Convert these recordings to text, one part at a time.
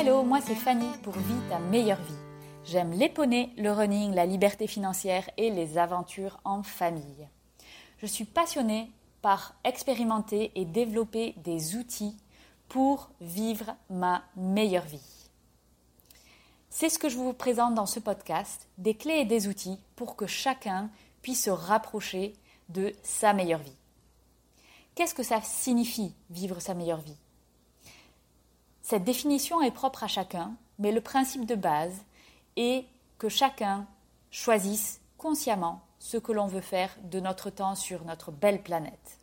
Hello, moi c'est Fanny pour Vie ta meilleure vie. J'aime les le running, la liberté financière et les aventures en famille. Je suis passionnée par expérimenter et développer des outils pour vivre ma meilleure vie. C'est ce que je vous présente dans ce podcast, des clés et des outils pour que chacun puisse se rapprocher de sa meilleure vie. Qu'est-ce que ça signifie vivre sa meilleure vie? Cette définition est propre à chacun, mais le principe de base est que chacun choisisse consciemment ce que l'on veut faire de notre temps sur notre belle planète.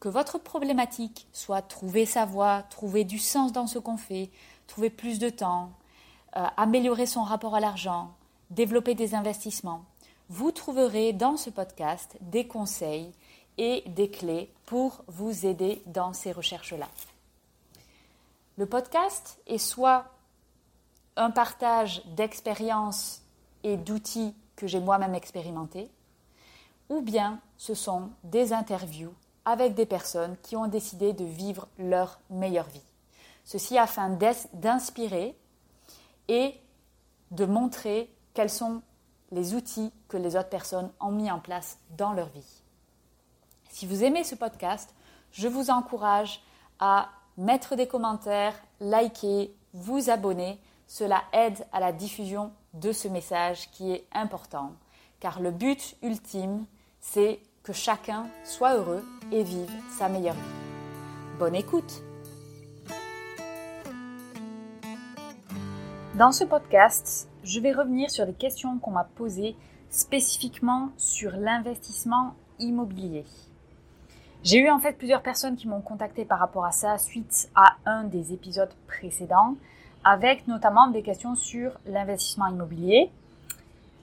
Que votre problématique soit trouver sa voie, trouver du sens dans ce qu'on fait, trouver plus de temps, euh, améliorer son rapport à l'argent, développer des investissements, vous trouverez dans ce podcast des conseils et des clés pour vous aider dans ces recherches-là. Le podcast est soit un partage d'expériences et d'outils que j'ai moi-même expérimentés, ou bien ce sont des interviews avec des personnes qui ont décidé de vivre leur meilleure vie. Ceci afin d'inspirer et de montrer quels sont les outils que les autres personnes ont mis en place dans leur vie. Si vous aimez ce podcast, je vous encourage à mettre des commentaires, liker, vous abonner. Cela aide à la diffusion de ce message qui est important. Car le but ultime, c'est que chacun soit heureux et vive sa meilleure vie. Bonne écoute Dans ce podcast, je vais revenir sur des questions qu'on m'a posées spécifiquement sur l'investissement immobilier. J'ai eu en fait plusieurs personnes qui m'ont contacté par rapport à ça suite à un des épisodes précédents, avec notamment des questions sur l'investissement immobilier.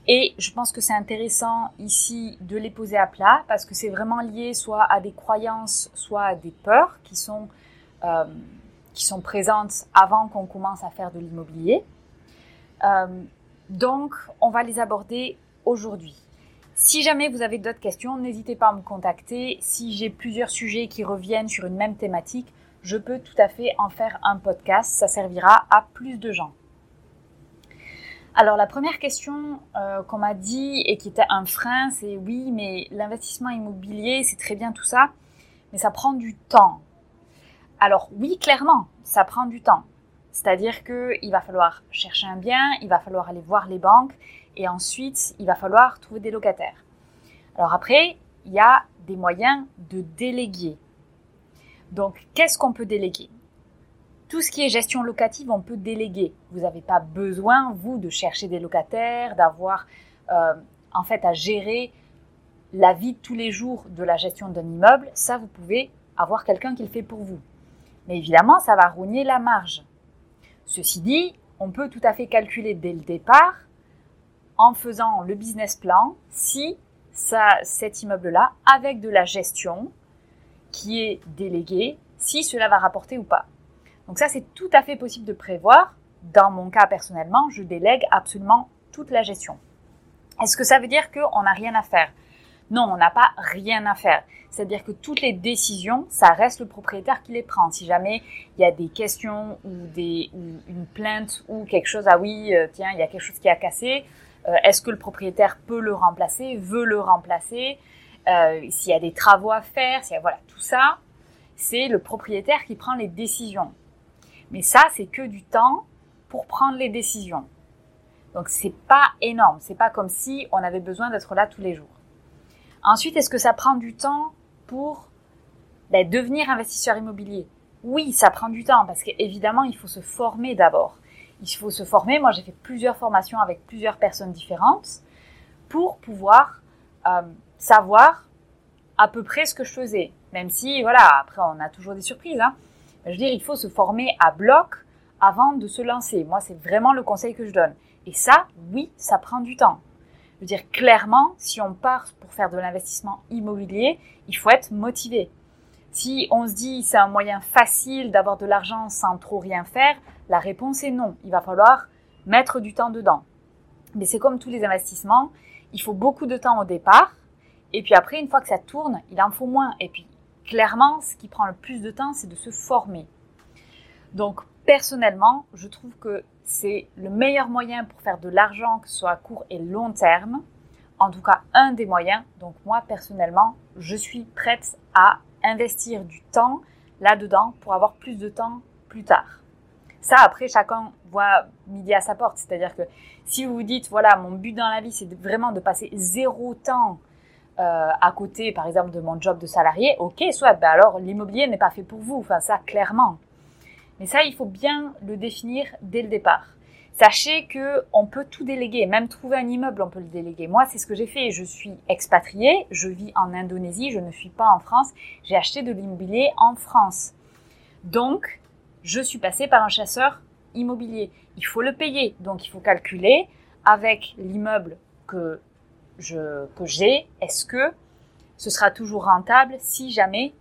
Et je pense que c'est intéressant ici de les poser à plat parce que c'est vraiment lié soit à des croyances, soit à des peurs qui sont, euh, qui sont présentes avant qu'on commence à faire de l'immobilier. Euh, donc, on va les aborder aujourd'hui. Si jamais vous avez d'autres questions, n'hésitez pas à me contacter. Si j'ai plusieurs sujets qui reviennent sur une même thématique, je peux tout à fait en faire un podcast. Ça servira à plus de gens. Alors la première question euh, qu'on m'a dit et qui était un frein, c'est oui, mais l'investissement immobilier, c'est très bien tout ça, mais ça prend du temps. Alors oui, clairement, ça prend du temps. C'est-à-dire qu'il va falloir chercher un bien, il va falloir aller voir les banques, et ensuite, il va falloir trouver des locataires. Alors après, il y a des moyens de déléguer. Donc, qu'est-ce qu'on peut déléguer? Tout ce qui est gestion locative, on peut déléguer. Vous n'avez pas besoin, vous, de chercher des locataires, d'avoir euh, en fait à gérer la vie de tous les jours de la gestion d'un immeuble. Ça, vous pouvez avoir quelqu'un qui le fait pour vous. Mais évidemment, ça va rogner la marge. Ceci dit, on peut tout à fait calculer dès le départ en faisant le business plan si ça, cet immeuble-là, avec de la gestion qui est déléguée, si cela va rapporter ou pas. Donc ça, c'est tout à fait possible de prévoir. Dans mon cas personnellement, je délègue absolument toute la gestion. Est-ce que ça veut dire qu'on n'a rien à faire? Non, on n'a pas rien à faire. C'est-à-dire que toutes les décisions, ça reste le propriétaire qui les prend. Si jamais il y a des questions ou, des, ou une plainte ou quelque chose, ah oui, euh, tiens, il y a quelque chose qui a cassé, est-ce que le propriétaire peut le remplacer, veut le remplacer, euh, s'il y a des travaux à faire, s'il y a, voilà, tout ça, c'est le propriétaire qui prend les décisions. Mais ça, c'est que du temps pour prendre les décisions. Donc c'est pas énorme, c'est pas comme si on avait besoin d'être là tous les jours. Ensuite, est-ce que ça prend du temps pour ben, devenir investisseur immobilier? Oui, ça prend du temps parce qu'évidemment, il faut se former d'abord. Il faut se former. Moi, j'ai fait plusieurs formations avec plusieurs personnes différentes pour pouvoir euh, savoir à peu près ce que je faisais. Même si, voilà, après, on a toujours des surprises. Hein. Je veux dire, il faut se former à bloc avant de se lancer. Moi, c'est vraiment le conseil que je donne. Et ça, oui, ça prend du temps. Je veux dire, clairement, si on part pour faire de l'investissement immobilier, il faut être motivé. Si on se dit c'est un moyen facile d'avoir de l'argent sans trop rien faire, la réponse est non. Il va falloir mettre du temps dedans. Mais c'est comme tous les investissements, il faut beaucoup de temps au départ, et puis après, une fois que ça tourne, il en faut moins. Et puis, clairement, ce qui prend le plus de temps, c'est de se former. Donc, personnellement, je trouve que c'est le meilleur moyen pour faire de l'argent, que ce soit à court et long terme. En tout cas, un des moyens. Donc, moi, personnellement, je suis prête à investir du temps là-dedans pour avoir plus de temps plus tard. Ça, après, chacun voit midi à sa porte. C'est-à-dire que si vous vous dites, voilà, mon but dans la vie, c'est vraiment de passer zéro temps euh, à côté, par exemple, de mon job de salarié, ok, soit, ben alors l'immobilier n'est pas fait pour vous. Enfin, ça, clairement. Mais ça, il faut bien le définir dès le départ. Sachez que on peut tout déléguer, même trouver un immeuble, on peut le déléguer. Moi, c'est ce que j'ai fait. Je suis expatriée, je vis en Indonésie, je ne suis pas en France. J'ai acheté de l'immobilier en France. Donc, je suis passée par un chasseur immobilier. Il faut le payer, donc il faut calculer avec l'immeuble que que j'ai. Est-ce que ce sera toujours rentable si jamais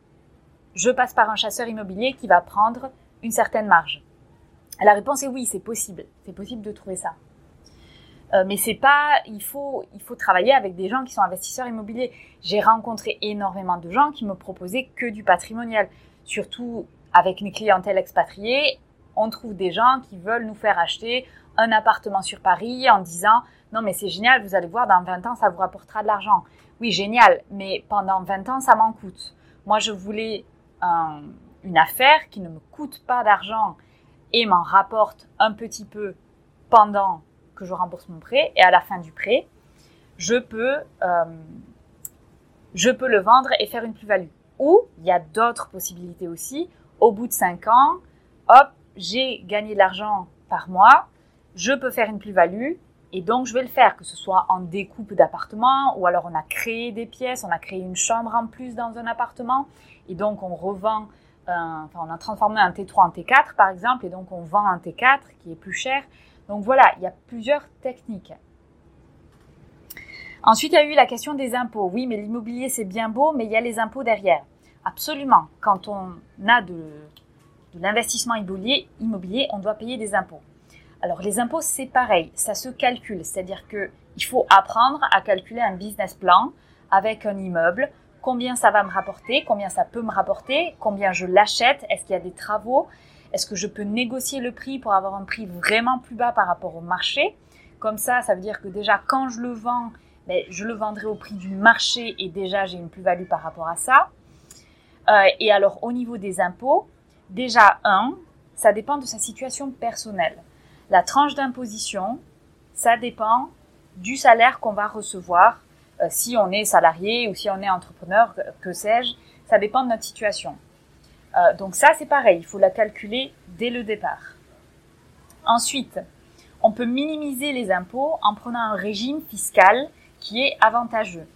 je passe par un chasseur immobilier qui va prendre une certaine marge la réponse est oui, c'est possible. C'est possible de trouver ça. Euh, mais c'est pas, il faut, il faut travailler avec des gens qui sont investisseurs immobiliers. J'ai rencontré énormément de gens qui me proposaient que du patrimonial. Surtout avec mes clientèles expatriées, on trouve des gens qui veulent nous faire acheter un appartement sur Paris en disant non mais c'est génial, vous allez voir dans 20 ans ça vous rapportera de l'argent. Oui génial, mais pendant 20 ans ça m'en coûte. Moi je voulais une affaire qui ne me coûte pas d'argent et m'en rapporte un petit peu pendant que je rembourse mon prêt et à la fin du prêt, je peux, euh, je peux le vendre et faire une plus-value. Ou il y a d'autres possibilités aussi. Au bout de 5 ans, hop, j'ai gagné de l'argent par mois, je peux faire une plus-value et donc je vais le faire, que ce soit en découpe d'appartement ou alors on a créé des pièces, on a créé une chambre en plus dans un appartement et donc on revend on a transformé un T3 en T4 par exemple, et donc on vend un T4 qui est plus cher. Donc voilà, il y a plusieurs techniques. Ensuite, il y a eu la question des impôts. Oui, mais l'immobilier, c'est bien beau, mais il y a les impôts derrière. Absolument. Quand on a de, de l'investissement immobilier, immobilier, on doit payer des impôts. Alors, les impôts, c'est pareil. Ça se calcule. C'est-à-dire qu'il faut apprendre à calculer un business plan avec un immeuble combien ça va me rapporter, combien ça peut me rapporter, combien je l'achète, est-ce qu'il y a des travaux, est-ce que je peux négocier le prix pour avoir un prix vraiment plus bas par rapport au marché. Comme ça, ça veut dire que déjà quand je le vends, ben, je le vendrai au prix du marché et déjà j'ai une plus-value par rapport à ça. Euh, et alors au niveau des impôts, déjà un, ça dépend de sa situation personnelle. La tranche d'imposition, ça dépend du salaire qu'on va recevoir si on est salarié ou si on est entrepreneur, que, sais-je, ça dépend de notre situation. Euh, donc ça, c'est pareil, il faut la calculer dès le départ. Ensuite, on peut minimiser les impôts en prenant un régime fiscal qui est avantageux.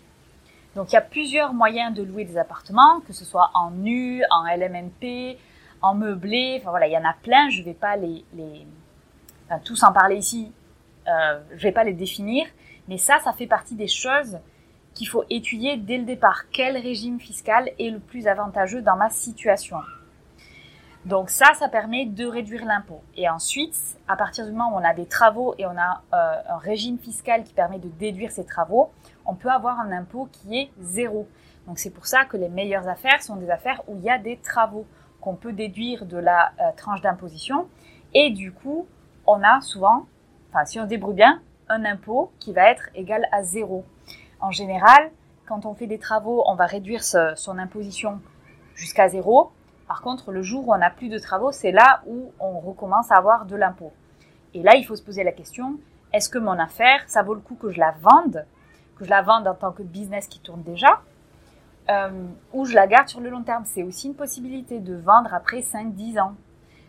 Donc il y a plusieurs moyens de louer des appartements, que ce soit en nu, en LMNP, en meublé, enfin voilà, il y en a plein, je ne vais pas les, les enfin, tous en parler ici, euh, je ne vais pas les définir, mais ça, ça fait partie des choses qu'il faut étudier dès le départ. Quel régime fiscal est le plus avantageux dans ma situation? Donc ça, ça permet de réduire l'impôt. Et ensuite, à partir du moment où on a des travaux et on a euh, un régime fiscal qui permet de déduire ces travaux, on peut avoir un impôt qui est zéro. Donc c'est pour ça que les meilleures affaires sont des affaires où il y a des travaux qu'on peut déduire de la euh, tranche d'imposition. Et du coup, on a souvent, enfin si on se débrouille bien, un impôt qui va être égal à zéro. En général, quand on fait des travaux, on va réduire son imposition jusqu'à zéro. Par contre, le jour où on n'a plus de travaux, c'est là où on recommence à avoir de l'impôt. Et là, il faut se poser la question, est-ce que mon affaire, ça vaut le coup que je la vende, que je la vende en tant que business qui tourne déjà, euh, ou je la garde sur le long terme? C'est aussi une possibilité de vendre après 5-10 ans.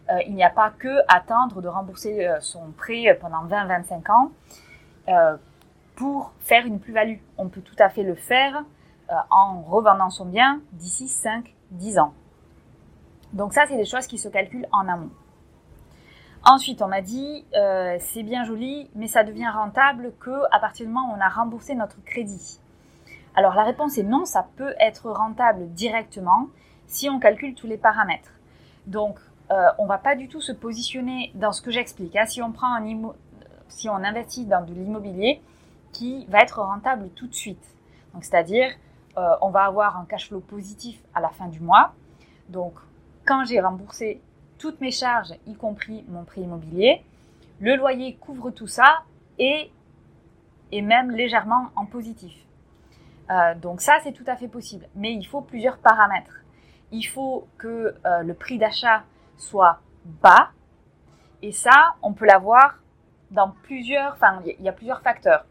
Euh, il n'y a pas que attendre de rembourser euh, son prêt pendant 20-25 ans pour faire une plus-value. On peut tout à fait le faire en revendant son bien d'ici 5-10 ans. Donc ça, c'est des choses qui se calculent en amont. Ensuite, on m'a dit, euh, c'est bien joli, mais ça devient rentable que à partir du moment où on a remboursé notre crédit. Alors la réponse est non, ça peut être rentable directement si on calcule tous les paramètres. Donc, euh, on va pas du tout se positionner dans ce que j'explique. Hein. Si si on investit dans de l'immobilier qui va être rentable tout de suite. Donc, c'est-à-dire, euh, on va avoir un cash flow positif à la fin du mois. Donc, quand j'ai remboursé toutes mes charges, y compris mon prix immobilier. Le loyer couvre tout ça et est même légèrement en positif. Euh, donc ça, c'est tout à fait possible. Mais il faut plusieurs paramètres. Il faut que euh, le prix d'achat soit bas. Et ça, on peut l'avoir dans plusieurs, enfin, il y a plusieurs facteurs.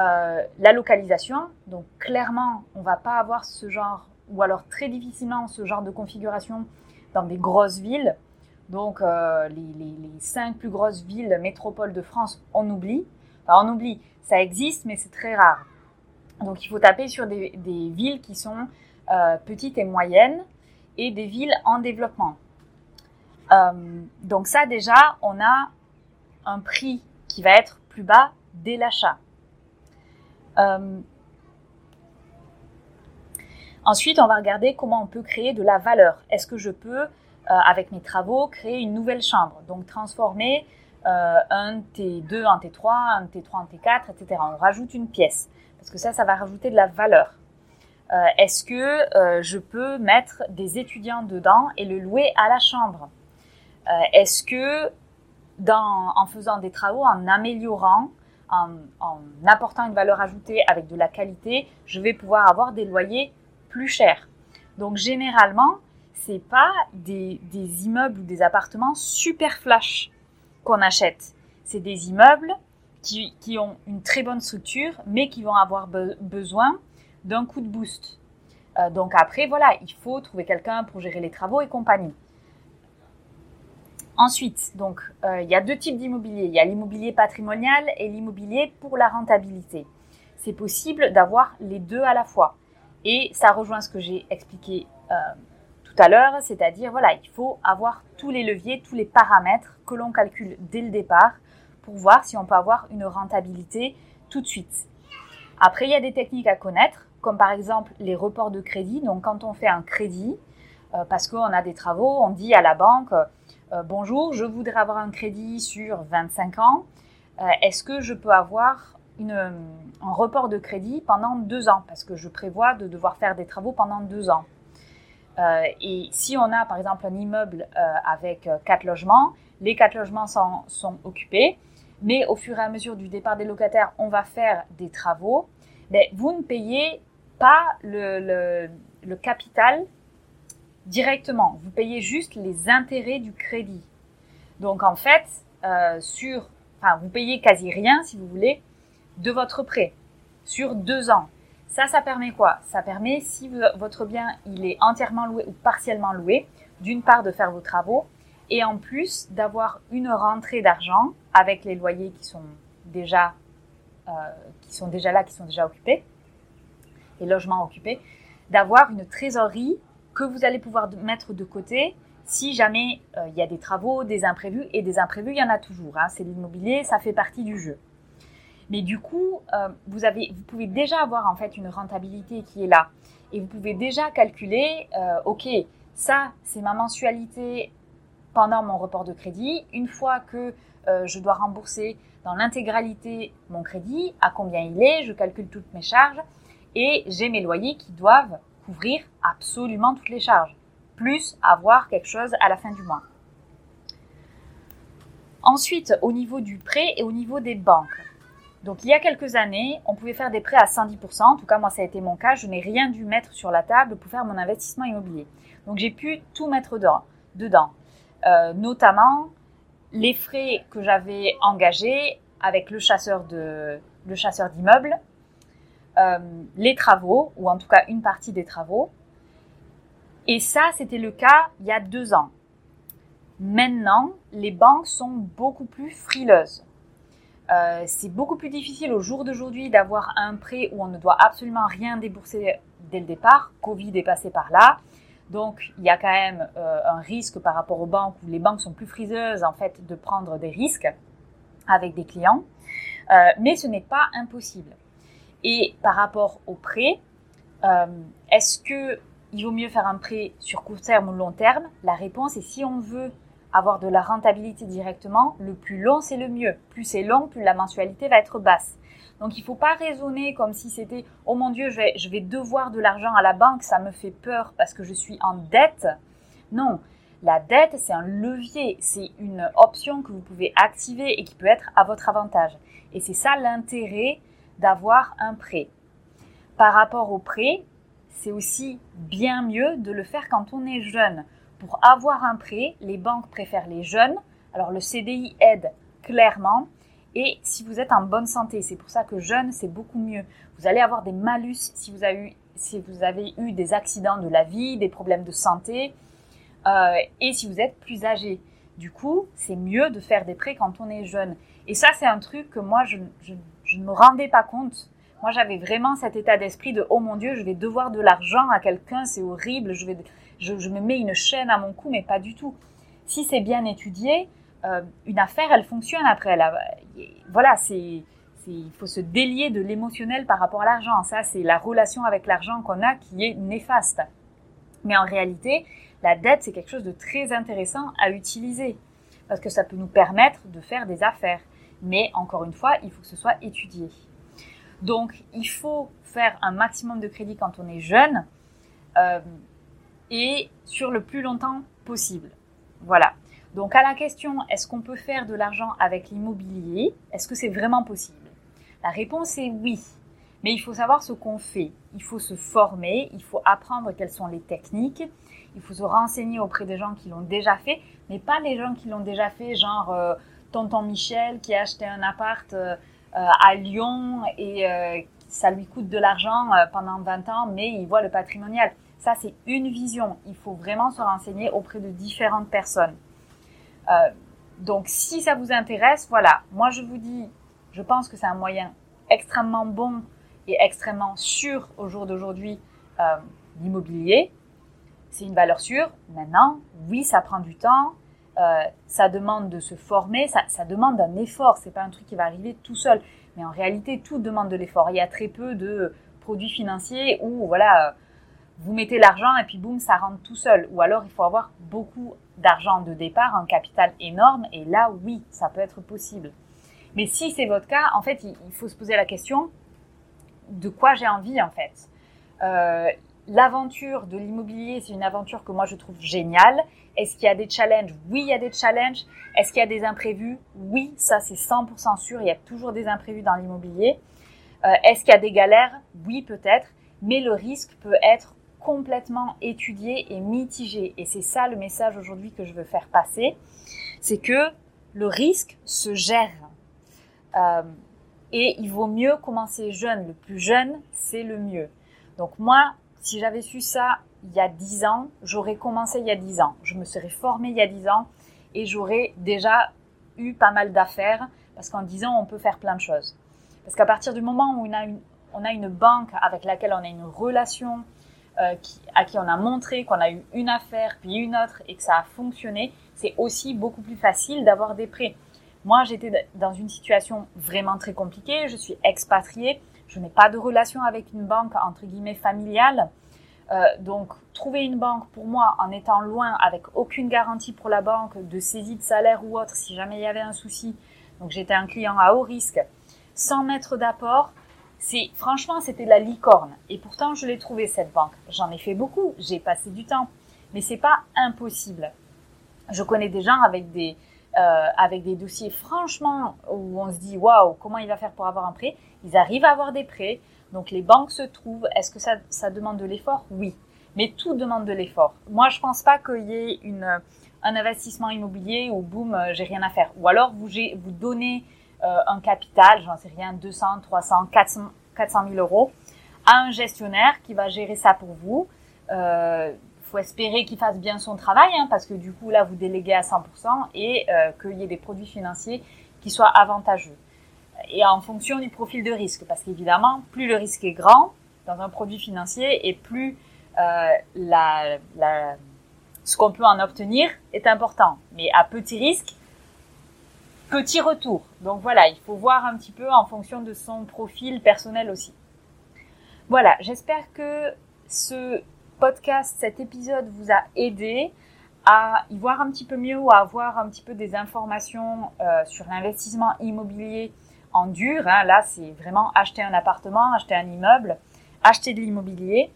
Euh, la localisation, donc clairement, on va pas avoir ce genre, ou alors très difficilement ce genre de configuration dans des grosses villes. Donc, euh, les, cinq plus grosses villes métropoles de France, on oublie. Enfin, on oublie, ça existe, mais c'est très rare. Donc, il faut taper sur des, villes qui sont euh, petites et moyennes et des villes en développement. Donc, ça, déjà, on a un prix qui va être plus bas dès l'achat. Ensuite, on va regarder comment on peut créer de la valeur. Est-ce que je peux euh, avec mes travaux, créer une nouvelle chambre? Donc transformer euh, un T2 en T3, un T3 en T4, etc. On rajoute une pièce parce que ça, ça va rajouter de la valeur. Euh, est-ce que je peux mettre des étudiants dedans et le louer à la chambre? Est-ce que en faisant des travaux, en améliorant, en, apportant une valeur ajoutée avec de la qualité, je vais pouvoir avoir des loyers plus chers. Donc généralement, c'est pas des, immeubles ou des appartements super flash qu'on achète. C'est des immeubles qui, ont une très bonne structure, mais qui vont avoir besoin d'un coup de boost. Euh, donc après, voilà, il faut trouver quelqu'un pour gérer les travaux et compagnie. Ensuite, donc, euh, il y a deux types d'immobilier. Il y a l'immobilier patrimonial et l'immobilier pour la rentabilité. C'est possible d'avoir les deux à la fois. Et ça rejoint ce que j'ai expliqué euh, à l'heure, c'est-à-dire voilà, il faut avoir tous les leviers, tous les paramètres que l'on calcule dès le départ pour voir si on peut avoir une rentabilité tout de suite. Après, il y a des techniques à connaître, comme par exemple les reports de crédit. Donc, quand on fait un crédit, euh, parce qu'on a des travaux, on dit à la banque Bonjour, je voudrais avoir un crédit sur 25 ans. Euh, est-ce que je peux avoir un report de crédit pendant deux ans? Parce que je prévois de devoir faire des travaux pendant deux ans. Euh, et si on a par exemple un immeuble euh, avec euh, quatre logements, les quatre logements sont, sont, occupés, mais au fur et à mesure du départ des locataires, on va faire des travaux, mais vous ne payez pas le capital directement, vous payez juste les intérêts du crédit. Donc en fait, euh, sur, enfin, vous payez quasi rien, si vous voulez, de votre prêt sur deux ans. Ça, ça permet quoi? Ça permet, si votre bien il est entièrement loué ou partiellement loué, d'une part de faire vos travaux et en plus d'avoir une rentrée d'argent avec les loyers qui sont déjà euh, qui sont déjà là, qui sont déjà occupés, les logements occupés, d'avoir une trésorerie que vous allez pouvoir mettre de côté si jamais euh, il y a des travaux, des imprévus, et des imprévus, il y en a toujours. Hein. C'est l'immobilier, ça fait partie du jeu. Mais du coup, euh, vous, avez, vous pouvez déjà avoir en fait une rentabilité qui est là. Et vous pouvez déjà calculer, euh, OK, ça, c'est ma mensualité pendant mon report de crédit. Une fois que je dois rembourser dans l'intégralité mon crédit, à combien il est, je calcule toutes mes charges et j'ai mes loyers qui doivent couvrir absolument toutes les charges, plus avoir quelque chose à la fin du mois. Ensuite, au niveau du prêt et au niveau des banques. Donc il y a quelques années, on pouvait faire des prêts à 110%. En tout cas, moi, ça a été mon cas. Je n'ai rien dû mettre sur la table pour faire mon investissement immobilier. Donc j'ai pu tout mettre dedans. Euh, notamment les frais que j'avais engagés avec le chasseur le chasseur d'immeubles, euh, les travaux ou en tout cas une partie des travaux. Et ça, c'était le cas il y a deux ans. Maintenant, les banques sont beaucoup plus frileuses. Euh, c'est beaucoup plus difficile au jour d'aujourd'hui d'avoir un prêt où on ne doit absolument rien débourser dès le départ. Covid est passé par là. Donc, il y a quand même euh, un risque par rapport aux banques où les banques sont plus friseuses en fait de prendre des risques avec des clients. Mais ce n'est pas impossible. Et par rapport au prêt, est-ce que il vaut mieux faire un prêt sur court terme ou long terme? La réponse est si on veut avoir de la rentabilité directement, le plus long c'est le mieux. Plus c'est long, plus la mensualité va être basse. Donc il ne faut pas raisonner comme si c'était oh mon dieu, je vais, je vais devoir de l'argent à la banque, ça me fait peur parce que je suis en dette. Non, la dette c'est un levier, c'est une option que vous pouvez activer et qui peut être à votre avantage. Et c'est ça l'intérêt d'avoir un prêt. Par rapport au prêt, c'est aussi bien mieux de le faire quand on est jeune. Pour avoir un prêt, les banques préfèrent les jeunes. Alors le CDI aide clairement. Et si vous êtes en bonne santé, c'est pour ça que jeune, c'est beaucoup mieux. Vous allez avoir des malus si vous avez eu, des accidents de la vie, des problèmes de santé, euh, et si vous êtes plus âgé. Du coup, c'est mieux de faire des prêts quand on est jeune. Et ça, c'est un truc que moi, je, je ne me rendais pas compte. Moi, j'avais vraiment cet état d'esprit de oh mon Dieu, je vais devoir de l'argent à quelqu'un, c'est horrible, je vais je, me mets une chaîne à mon cou, mais pas du tout. Si c'est bien étudié, euh, une affaire, elle fonctionne après. voilà, c'est, il faut se délier de l'émotionnel par rapport à l'argent. Ça, c'est la relation avec l'argent qu'on a qui est néfaste. Mais en réalité, la dette, c'est quelque chose de très intéressant à utiliser parce que ça peut nous permettre de faire des affaires. Mais encore une fois, il faut que ce soit étudié. Donc, il faut faire un maximum de crédit quand on est jeune. Euh, et sur le plus longtemps possible. Voilà. Donc à la question, est-ce qu'on peut faire de l'argent avec l'immobilier? Est-ce que c'est vraiment possible? La réponse est oui. Mais il faut savoir ce qu'on fait. Il faut se former, il faut apprendre quelles sont les techniques, il faut se renseigner auprès des gens qui l'ont déjà fait, mais pas les gens qui l'ont déjà fait, genre euh, tonton Michel qui a acheté un appart euh, euh, à Lyon et ça lui coûte de l'argent pendant 20 ans, mais il voit le patrimonial. Ça, c'est une vision. Il faut vraiment se renseigner auprès de différentes personnes. Euh, donc, si ça vous intéresse, voilà. Moi, je vous dis, je pense que c'est un moyen extrêmement bon et extrêmement sûr au jour d'aujourd'hui euh, l'immobilier. C'est une valeur sûre. Maintenant, oui, ça prend du temps. Euh, ça demande de se former. Ça, demande un effort. C'est pas un truc qui va arriver tout seul. Mais en réalité, tout demande de l'effort. Il y a très peu de produits financiers où, voilà, vous mettez l'argent et puis boum, ça rentre tout seul. Ou alors il faut avoir beaucoup d'argent de départ, un capital énorme, et là, oui, ça peut être possible. Mais si c'est votre cas, en fait, il, faut se poser la question de quoi j'ai envie, en fait? Euh, l'aventure de l'immobilier, c'est une aventure que moi je trouve géniale. Est-ce qu'il y a des challenges? Oui, il y a des challenges. Est-ce qu'il y a des imprévus? Oui, ça c'est 100% sûr. Il y a toujours des imprévus dans l'immobilier. Euh, Est-ce qu'il y a des galères? Oui, peut-être. Mais le risque peut être complètement étudié et mitigé. Et c'est ça le message aujourd'hui que je veux faire passer. C'est que le risque se gère. Euh, et il vaut mieux commencer jeune. Le plus jeune, c'est le mieux. Donc moi, si j'avais su ça il y a 10 ans, j'aurais commencé il y a 10 ans. Je me serais formée il y a 10 ans et j'aurais déjà eu pas mal d'affaires parce qu'en 10 ans, on peut faire plein de choses. Parce qu'à partir du moment où on a, une, banque avec laquelle on a une relation, euh, à qui on a montré qu'on a eu une affaire puis une autre et que ça a fonctionné, c'est aussi beaucoup plus facile d'avoir des prêts. Moi, j'étais dans une situation vraiment très compliquée. Je suis expatriée. Je n'ai pas de relation avec une banque entre guillemets familiale. Euh, donc, trouver une banque pour moi en étant loin, avec aucune garantie pour la banque de saisie de salaire ou autre, si jamais il y avait un souci. Donc, j'étais un client à haut risque, sans mettre d'apport c'est franchement c'était la licorne et pourtant je l'ai trouvé cette banque. J'en ai fait beaucoup, j'ai passé du temps, mais c'est pas impossible. Je connais des gens avec des euh, avec des dossiers franchement où on se dit waouh, comment il va faire pour avoir un prêt? Ils arrivent à avoir des prêts. Donc les banques se trouvent. Est-ce que ça, demande de l'effort? Oui. Mais tout demande de l'effort. Moi, je pense pas qu'il y ait un investissement immobilier où boum, euh, j'ai rien à faire. Ou alors vous, vous donnez euh, un capital, j'en sais rien, 200, 300, 400, 400 000 euros à un gestionnaire qui va gérer ça pour vous. Euh, faut espérer qu'il fasse bien son travail, hein, parce que du coup là vous déléguez à 100% et euh, qu'il y ait des produits financiers qui soient avantageux. Et en fonction du profil de risque, parce qu'évidemment plus le risque est grand dans un produit financier et plus euh, ce qu'on peut en obtenir est important. Mais à petit risque, petit retour. Donc voilà, il faut voir un petit peu en fonction de son profil personnel aussi. Voilà, j'espère que ce podcast, cet épisode vous a aidé à y voir un petit peu mieux ou à avoir un petit peu des informations euh, sur l'investissement immobilier en dur. Hein. Là, c'est vraiment acheter un appartement, acheter un immeuble, acheter de l'immobilier.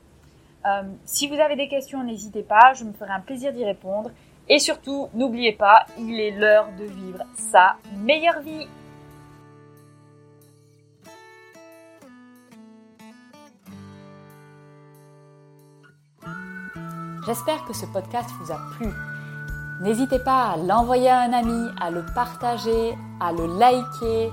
Euh, si vous avez des questions, n'hésitez pas, je me ferai un plaisir d'y répondre. Et surtout, n'oubliez pas, il est l'heure de vivre sa meilleure vie. J'espère que ce podcast vous a plu. N'hésitez pas à l'envoyer à un ami, à le partager, à le liker,